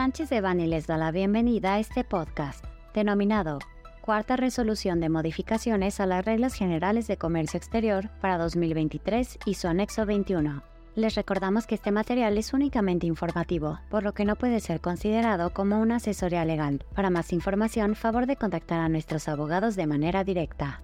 Sánchez de Bani les da la bienvenida a este podcast, denominado Cuarta Resolución de Modificaciones a las Reglas Generales de Comercio Exterior para 2023 y su anexo 21. Les recordamos que este material es únicamente informativo, por lo que no puede ser considerado como una asesoría legal. Para más información, favor de contactar a nuestros abogados de manera directa.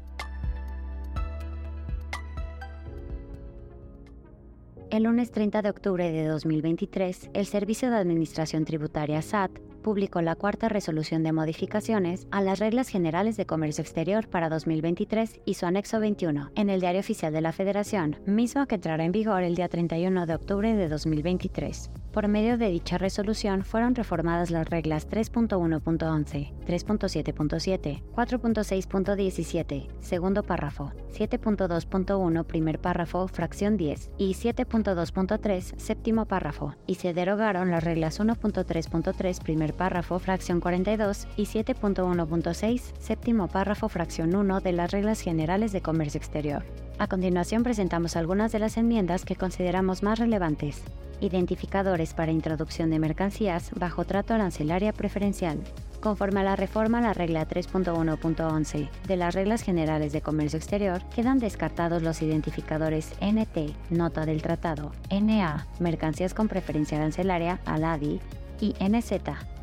El lunes 30 de octubre de 2023, el Servicio de Administración Tributaria SAT publicó la cuarta resolución de modificaciones a las reglas generales de comercio exterior para 2023 y su anexo 21 en el Diario Oficial de la Federación, mismo que entrará en vigor el día 31 de octubre de 2023. Por medio de dicha resolución fueron reformadas las reglas 3.1.11, 3.7.7, 4.6.17, segundo párrafo, 7.2.1, primer párrafo, fracción 10 y 7.2.3, séptimo párrafo, y se derogaron las reglas 1.3.3, primer párrafo, fracción 42 y 7.1.6, séptimo párrafo, fracción 1 de las reglas generales de comercio exterior. A continuación presentamos algunas de las enmiendas que consideramos más relevantes identificadores para introducción de mercancías bajo trato arancelaria preferencial. Conforme a la reforma a la regla 3.1.11 de las reglas generales de comercio exterior, quedan descartados los identificadores NT, nota del tratado, NA, mercancías con preferencia arancelaria, ALADI, y NZ,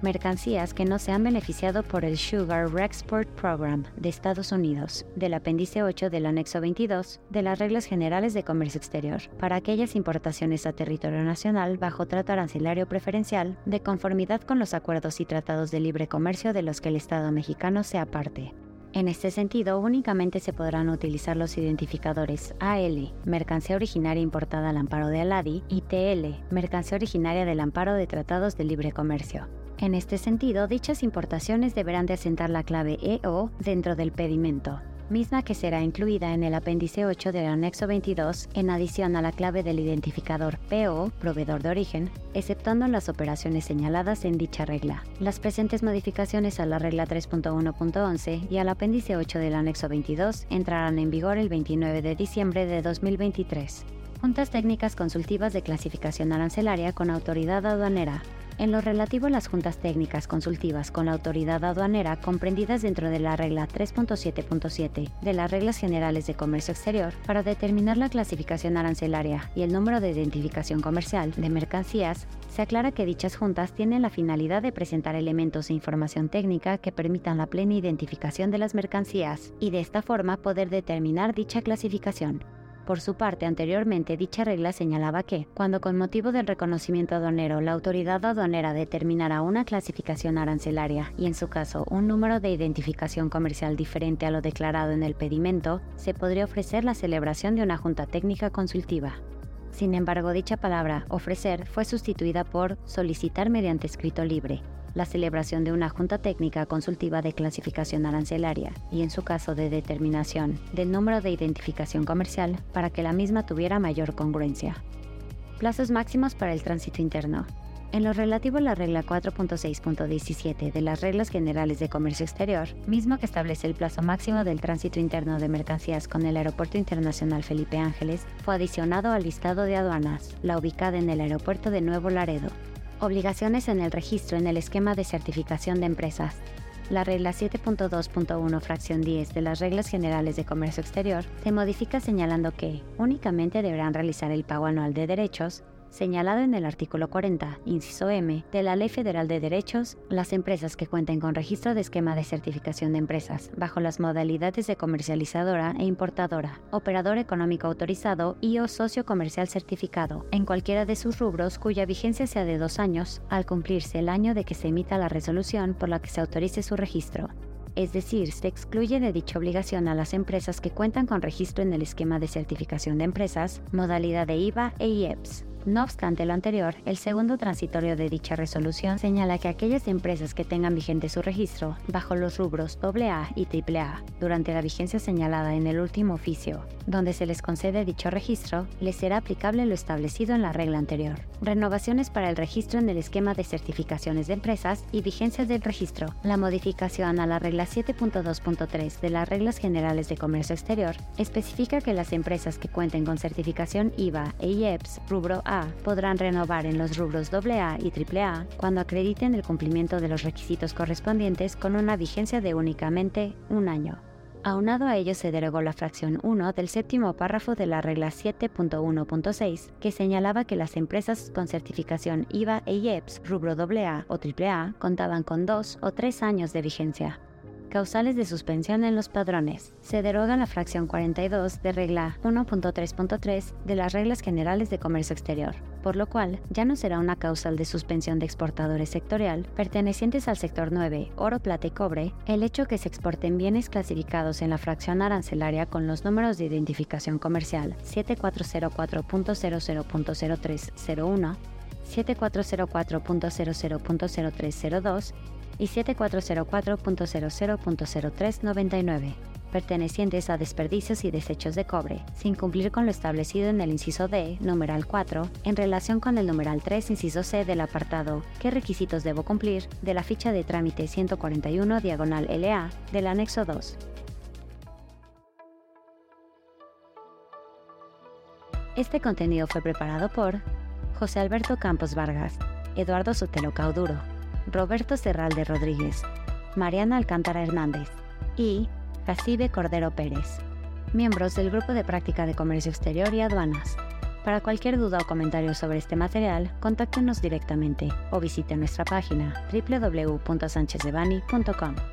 mercancías que no se han beneficiado por el Sugar Rexport Program de Estados Unidos, del apéndice 8 del anexo 22 de las reglas generales de comercio exterior, para aquellas importaciones a territorio nacional bajo trato arancelario preferencial de conformidad con los acuerdos y tratados de libre comercio de los que el Estado mexicano sea parte. En este sentido, únicamente se podrán utilizar los identificadores AL, mercancía originaria importada al amparo de Aladi, y TL, mercancía originaria del amparo de tratados de libre comercio. En este sentido, dichas importaciones deberán de asentar la clave EO dentro del pedimento, misma que será incluida en el apéndice 8 del anexo 22 en adición a la clave del identificador PO, proveedor de origen, exceptuando las operaciones señaladas en dicha regla. Las presentes modificaciones a la regla 3.1.11 y al apéndice 8 del anexo 22 entrarán en vigor el 29 de diciembre de 2023. Juntas técnicas consultivas de clasificación arancelaria con autoridad aduanera en lo relativo a las juntas técnicas consultivas con la autoridad aduanera comprendidas dentro de la regla 3.7.7 de las reglas generales de comercio exterior para determinar la clasificación arancelaria y el número de identificación comercial de mercancías, se aclara que dichas juntas tienen la finalidad de presentar elementos e información técnica que permitan la plena identificación de las mercancías y de esta forma poder determinar dicha clasificación. Por su parte, anteriormente dicha regla señalaba que, cuando con motivo del reconocimiento aduanero la autoridad aduanera determinara una clasificación arancelaria y en su caso un número de identificación comercial diferente a lo declarado en el pedimento, se podría ofrecer la celebración de una junta técnica consultiva. Sin embargo, dicha palabra ofrecer fue sustituida por solicitar mediante escrito libre, la celebración de una junta técnica consultiva de clasificación arancelaria y en su caso de determinación del número de identificación comercial para que la misma tuviera mayor congruencia. Plazos máximos para el tránsito interno. En lo relativo a la regla 4.6.17 de las reglas generales de comercio exterior, mismo que establece el plazo máximo del tránsito interno de mercancías con el Aeropuerto Internacional Felipe Ángeles, fue adicionado al listado de aduanas, la ubicada en el aeropuerto de Nuevo Laredo, Obligaciones en el registro en el esquema de certificación de empresas. La regla 7.2.1 fracción 10 de las reglas generales de comercio exterior se modifica señalando que únicamente deberán realizar el pago anual de derechos señalado en el artículo 40, inciso M, de la Ley Federal de Derechos, las empresas que cuenten con registro de esquema de certificación de empresas, bajo las modalidades de comercializadora e importadora, operador económico autorizado y o socio comercial certificado, en cualquiera de sus rubros cuya vigencia sea de dos años, al cumplirse el año de que se emita la resolución por la que se autorice su registro. Es decir, se excluye de dicha obligación a las empresas que cuentan con registro en el esquema de certificación de empresas, modalidad de IVA e IEPS, no obstante lo anterior, el segundo transitorio de dicha resolución señala que aquellas empresas que tengan vigente su registro bajo los rubros AA y AAA durante la vigencia señalada en el último oficio, donde se les concede dicho registro, les será aplicable lo establecido en la regla anterior. Renovaciones para el registro en el esquema de certificaciones de empresas y vigencia del registro. La modificación a la regla 7.2.3 de las reglas generales de comercio exterior especifica que las empresas que cuenten con certificación IVA e IEPS rubro A Podrán renovar en los rubros AA y AAA cuando acrediten el cumplimiento de los requisitos correspondientes con una vigencia de únicamente un año. Aunado a ello se derogó la fracción 1 del séptimo párrafo de la regla 7.1.6, que señalaba que las empresas con certificación IVA e IEPS rubro AA o AAA contaban con dos o tres años de vigencia causales de suspensión en los padrones. Se deroga la fracción 42 de regla 1.3.3 de las reglas generales de comercio exterior, por lo cual ya no será una causal de suspensión de exportadores sectorial pertenecientes al sector 9, oro, plata y cobre, el hecho que se exporten bienes clasificados en la fracción arancelaria con los números de identificación comercial 7404.00.0301, 7404.00.0302 y 7404.00.0399, pertenecientes a desperdicios y desechos de cobre, sin cumplir con lo establecido en el inciso D, numeral 4, en relación con el numeral 3, inciso C del apartado ¿Qué requisitos debo cumplir? de la ficha de trámite 141 diagonal LA del anexo 2. Este contenido fue preparado por José Alberto Campos Vargas, Eduardo Sotelo Cauduro, Roberto Serralde Rodríguez, Mariana Alcántara Hernández y Jacibe Cordero Pérez, miembros del Grupo de Práctica de Comercio Exterior y Aduanas. Para cualquier duda o comentario sobre este material, contáctenos directamente o visite nuestra página www.sanchezdevani.com.